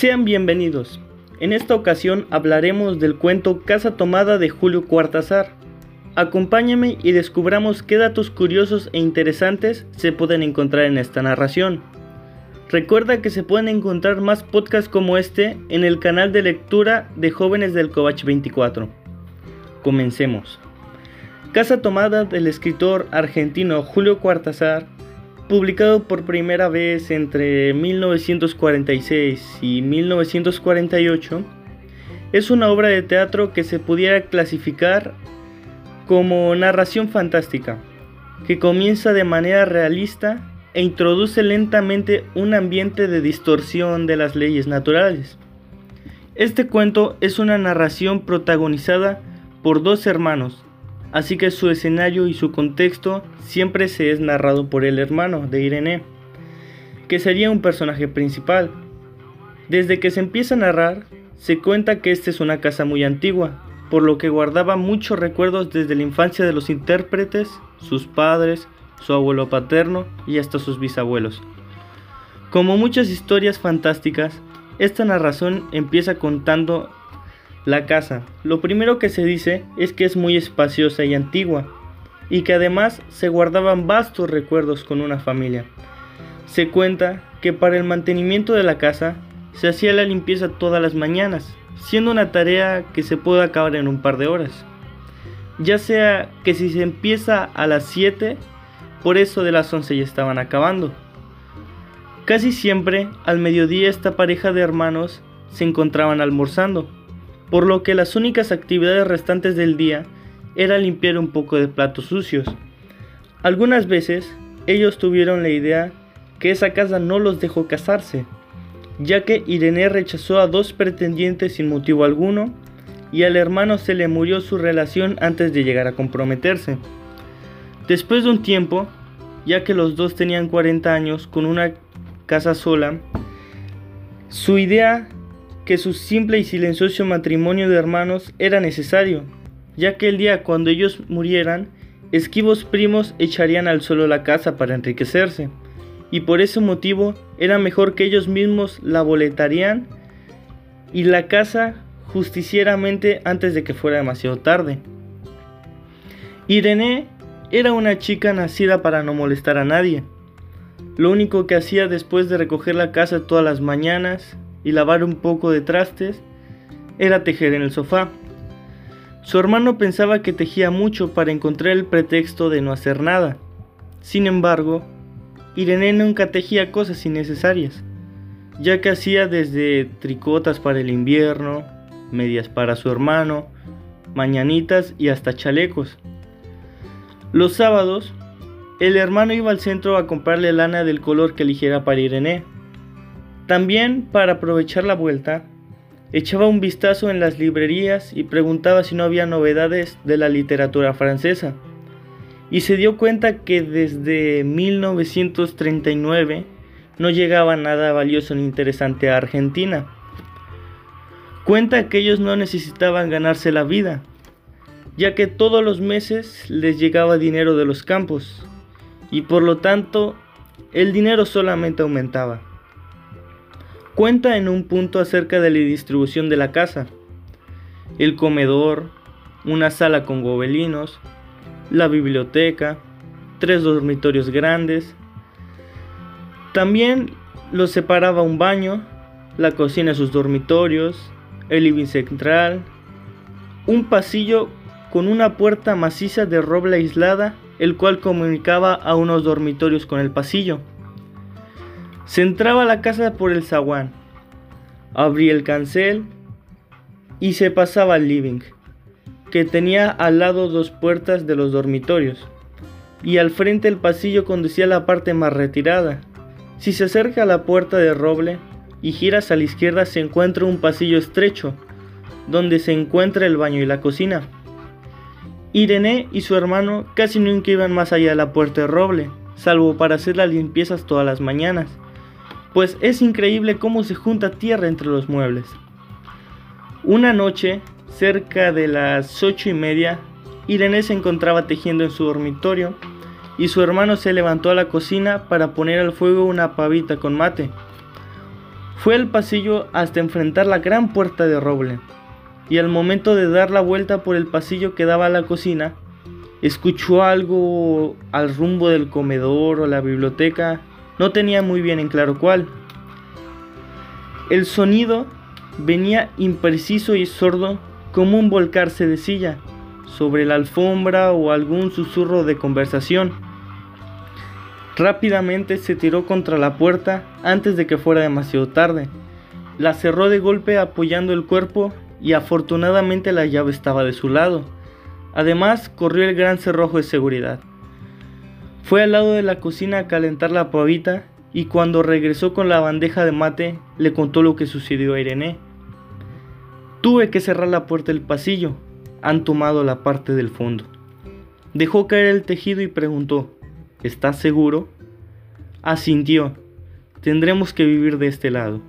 Sean bienvenidos. En esta ocasión hablaremos del cuento Casa Tomada de Julio Cuartazar. Acompáñame y descubramos qué datos curiosos e interesantes se pueden encontrar en esta narración. Recuerda que se pueden encontrar más podcasts como este en el canal de lectura de jóvenes del Covach 24. Comencemos. Casa Tomada del escritor argentino Julio Cuartazar publicado por primera vez entre 1946 y 1948, es una obra de teatro que se pudiera clasificar como narración fantástica, que comienza de manera realista e introduce lentamente un ambiente de distorsión de las leyes naturales. Este cuento es una narración protagonizada por dos hermanos, así que su escenario y su contexto siempre se es narrado por el hermano de Irene, que sería un personaje principal. Desde que se empieza a narrar, se cuenta que esta es una casa muy antigua, por lo que guardaba muchos recuerdos desde la infancia de los intérpretes, sus padres, su abuelo paterno y hasta sus bisabuelos. Como muchas historias fantásticas, esta narración empieza contando la casa. Lo primero que se dice es que es muy espaciosa y antigua, y que además se guardaban vastos recuerdos con una familia. Se cuenta que para el mantenimiento de la casa se hacía la limpieza todas las mañanas, siendo una tarea que se puede acabar en un par de horas. Ya sea que si se empieza a las 7, por eso de las 11 ya estaban acabando. Casi siempre al mediodía esta pareja de hermanos se encontraban almorzando por lo que las únicas actividades restantes del día era limpiar un poco de platos sucios. Algunas veces ellos tuvieron la idea que esa casa no los dejó casarse, ya que Irene rechazó a dos pretendientes sin motivo alguno y al hermano se le murió su relación antes de llegar a comprometerse. Después de un tiempo, ya que los dos tenían 40 años con una casa sola, su idea que su simple y silencioso matrimonio de hermanos era necesario, ya que el día cuando ellos murieran, esquivos primos echarían al suelo la casa para enriquecerse, y por ese motivo era mejor que ellos mismos la boletarían y la casa justicieramente antes de que fuera demasiado tarde. Irene era una chica nacida para no molestar a nadie. Lo único que hacía después de recoger la casa todas las mañanas y lavar un poco de trastes era tejer en el sofá. Su hermano pensaba que tejía mucho para encontrar el pretexto de no hacer nada. Sin embargo, Irene nunca tejía cosas innecesarias, ya que hacía desde tricotas para el invierno, medias para su hermano, mañanitas y hasta chalecos. Los sábados, el hermano iba al centro a comprarle lana del color que eligiera para Irene también, para aprovechar la vuelta, echaba un vistazo en las librerías y preguntaba si no había novedades de la literatura francesa. Y se dio cuenta que desde 1939 no llegaba nada valioso ni interesante a Argentina. Cuenta que ellos no necesitaban ganarse la vida, ya que todos los meses les llegaba dinero de los campos, y por lo tanto el dinero solamente aumentaba. Cuenta en un punto acerca de la distribución de la casa. El comedor, una sala con gobelinos, la biblioteca, tres dormitorios grandes. También los separaba un baño, la cocina y sus dormitorios, el living central, un pasillo con una puerta maciza de roble aislada, el cual comunicaba a unos dormitorios con el pasillo. Se entraba a la casa por el zaguán, abría el cancel y se pasaba al living, que tenía al lado dos puertas de los dormitorios, y al frente el pasillo conducía a la parte más retirada. Si se acerca a la puerta de roble y giras a la izquierda se encuentra un pasillo estrecho, donde se encuentra el baño y la cocina. Irene y su hermano casi nunca iban más allá de la puerta de roble, salvo para hacer las limpiezas todas las mañanas pues es increíble cómo se junta tierra entre los muebles. Una noche, cerca de las ocho y media, Irene se encontraba tejiendo en su dormitorio y su hermano se levantó a la cocina para poner al fuego una pavita con mate. Fue al pasillo hasta enfrentar la gran puerta de roble, y al momento de dar la vuelta por el pasillo que daba a la cocina, escuchó algo al rumbo del comedor o la biblioteca, no tenía muy bien en claro cuál. El sonido venía impreciso y sordo como un volcarse de silla sobre la alfombra o algún susurro de conversación. Rápidamente se tiró contra la puerta antes de que fuera demasiado tarde. La cerró de golpe apoyando el cuerpo y afortunadamente la llave estaba de su lado. Además, corrió el gran cerrojo de seguridad. Fue al lado de la cocina a calentar la pavita y cuando regresó con la bandeja de mate le contó lo que sucedió a Irene. Tuve que cerrar la puerta del pasillo. Han tomado la parte del fondo. Dejó caer el tejido y preguntó, ¿Estás seguro? Asintió. Tendremos que vivir de este lado.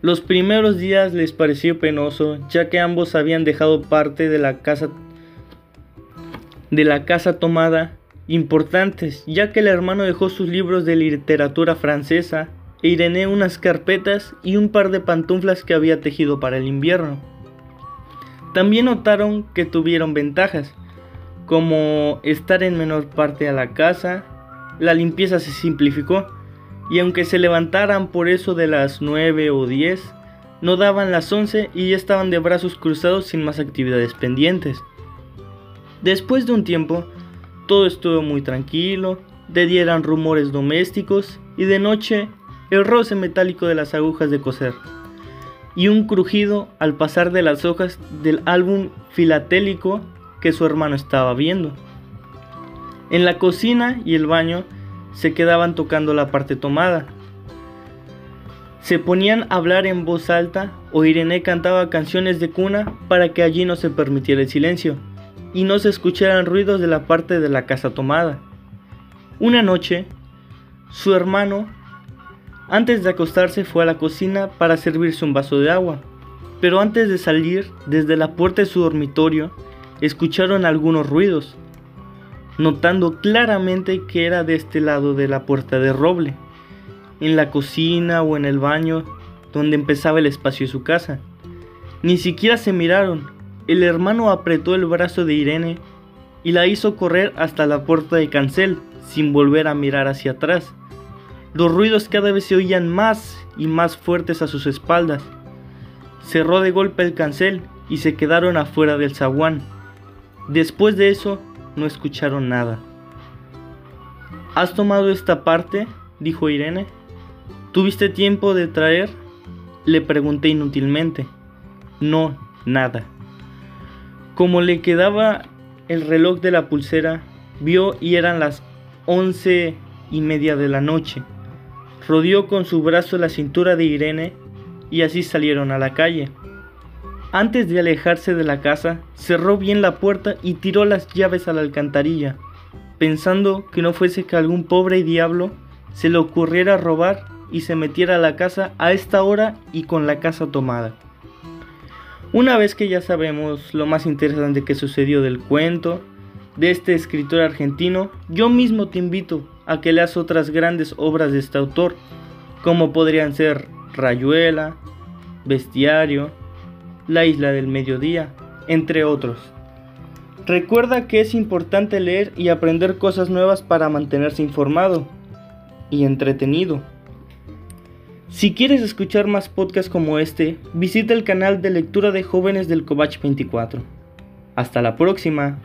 Los primeros días les pareció penoso, ya que ambos habían dejado parte de la casa de la casa tomada importantes, ya que el hermano dejó sus libros de literatura francesa e Irene unas carpetas y un par de pantuflas que había tejido para el invierno. También notaron que tuvieron ventajas, como estar en menor parte a la casa, la limpieza se simplificó, y aunque se levantaran por eso de las 9 o 10, no daban las 11 y ya estaban de brazos cruzados sin más actividades pendientes. Después de un tiempo, todo estuvo muy tranquilo, de día eran rumores domésticos y de noche el roce metálico de las agujas de coser y un crujido al pasar de las hojas del álbum filatélico que su hermano estaba viendo. En la cocina y el baño se quedaban tocando la parte tomada. Se ponían a hablar en voz alta o Irene cantaba canciones de cuna para que allí no se permitiera el silencio y no se escucharan ruidos de la parte de la casa tomada. Una noche, su hermano, antes de acostarse, fue a la cocina para servirse un vaso de agua, pero antes de salir, desde la puerta de su dormitorio, escucharon algunos ruidos, notando claramente que era de este lado de la puerta de roble, en la cocina o en el baño, donde empezaba el espacio de su casa. Ni siquiera se miraron, el hermano apretó el brazo de Irene y la hizo correr hasta la puerta de cancel sin volver a mirar hacia atrás. Los ruidos cada vez se oían más y más fuertes a sus espaldas. Cerró de golpe el cancel y se quedaron afuera del zaguán. Después de eso, no escucharon nada. ¿Has tomado esta parte? dijo Irene. ¿Tuviste tiempo de traer? Le pregunté inútilmente. No, nada. Como le quedaba el reloj de la pulsera, vio y eran las once y media de la noche. Rodeó con su brazo la cintura de Irene y así salieron a la calle. Antes de alejarse de la casa, cerró bien la puerta y tiró las llaves a la alcantarilla, pensando que no fuese que algún pobre diablo se le ocurriera robar y se metiera a la casa a esta hora y con la casa tomada. Una vez que ya sabemos lo más interesante que sucedió del cuento, de este escritor argentino, yo mismo te invito a que leas otras grandes obras de este autor, como podrían ser Rayuela, Bestiario, La isla del mediodía, entre otros. Recuerda que es importante leer y aprender cosas nuevas para mantenerse informado y entretenido. Si quieres escuchar más podcasts como este, visita el canal de lectura de jóvenes del Covach 24. Hasta la próxima.